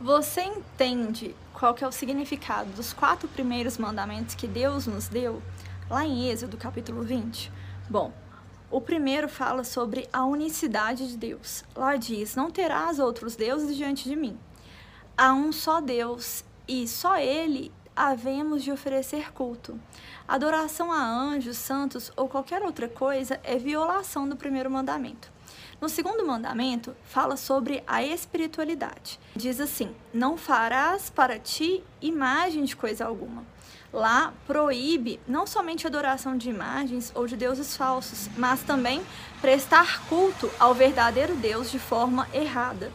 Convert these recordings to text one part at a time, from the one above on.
Você entende qual que é o significado dos quatro primeiros mandamentos que Deus nos deu lá em Êxodo, capítulo 20? Bom, o primeiro fala sobre a unicidade de Deus. Lá diz: Não terás outros deuses diante de mim. Há um só Deus e só Ele havemos de oferecer culto. Adoração a anjos, santos ou qualquer outra coisa é violação do primeiro mandamento. No segundo mandamento, fala sobre a espiritualidade. Diz assim: Não farás para ti imagem de coisa alguma. Lá proíbe não somente a adoração de imagens ou de deuses falsos, mas também prestar culto ao verdadeiro Deus de forma errada.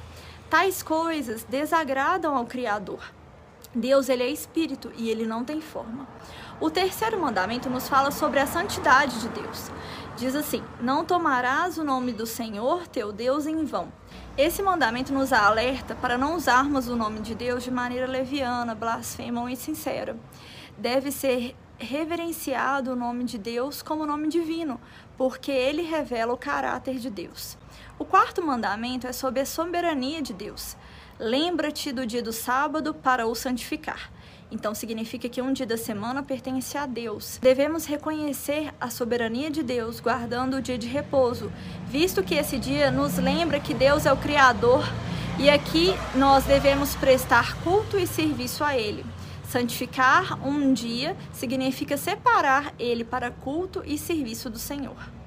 Tais coisas desagradam ao Criador. Deus ele é espírito e ele não tem forma. O terceiro mandamento nos fala sobre a santidade de Deus. Diz assim: Não tomarás o nome do Senhor teu Deus em vão. Esse mandamento nos alerta para não usarmos o nome de Deus de maneira leviana, blasfema ou insincera. Deve ser reverenciado o nome de Deus como nome divino, porque ele revela o caráter de Deus. O quarto mandamento é sobre a soberania de Deus. Lembra-te do dia do sábado para o santificar. Então significa que um dia da semana pertence a Deus. Devemos reconhecer a soberania de Deus, guardando o dia de repouso, visto que esse dia nos lembra que Deus é o Criador e aqui nós devemos prestar culto e serviço a Ele. Santificar um dia significa separar ele para culto e serviço do Senhor.